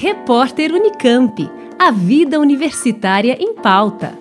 Repórter Unicamp. A vida universitária em pauta.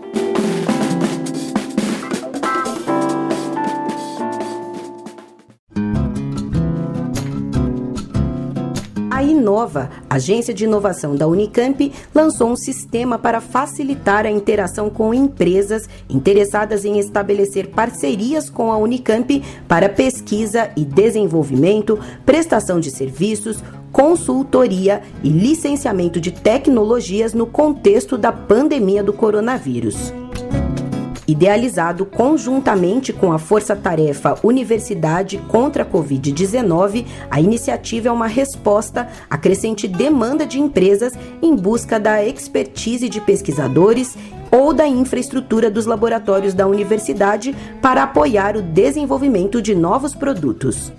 A Inova, agência de inovação da Unicamp, lançou um sistema para facilitar a interação com empresas interessadas em estabelecer parcerias com a Unicamp para pesquisa e desenvolvimento, prestação de serviços, consultoria e licenciamento de tecnologias no contexto da pandemia do coronavírus. Idealizado conjuntamente com a Força Tarefa Universidade contra a Covid-19, a iniciativa é uma resposta à crescente demanda de empresas em busca da expertise de pesquisadores ou da infraestrutura dos laboratórios da universidade para apoiar o desenvolvimento de novos produtos.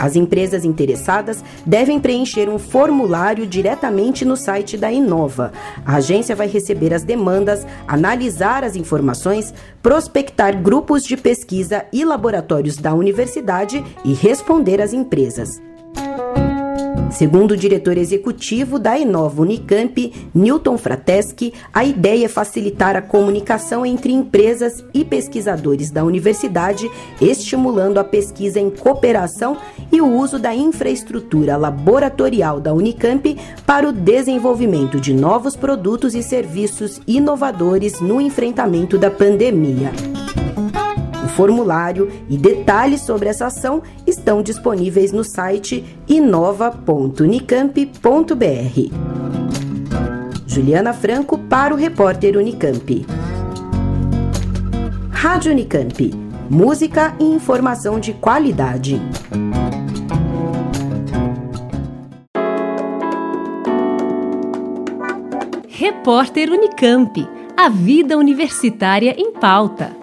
As empresas interessadas devem preencher um formulário diretamente no site da Inova. A agência vai receber as demandas, analisar as informações, prospectar grupos de pesquisa e laboratórios da universidade e responder às empresas. Segundo o diretor executivo da Inova Unicamp, Newton Frateschi, a ideia é facilitar a comunicação entre empresas e pesquisadores da universidade, estimulando a pesquisa em cooperação e o uso da infraestrutura laboratorial da Unicamp para o desenvolvimento de novos produtos e serviços inovadores no enfrentamento da pandemia formulário e detalhes sobre essa ação estão disponíveis no site inova.unicamp.br. Juliana Franco para o repórter Unicamp. Rádio Unicamp. Música e informação de qualidade. Repórter Unicamp. A vida universitária em pauta.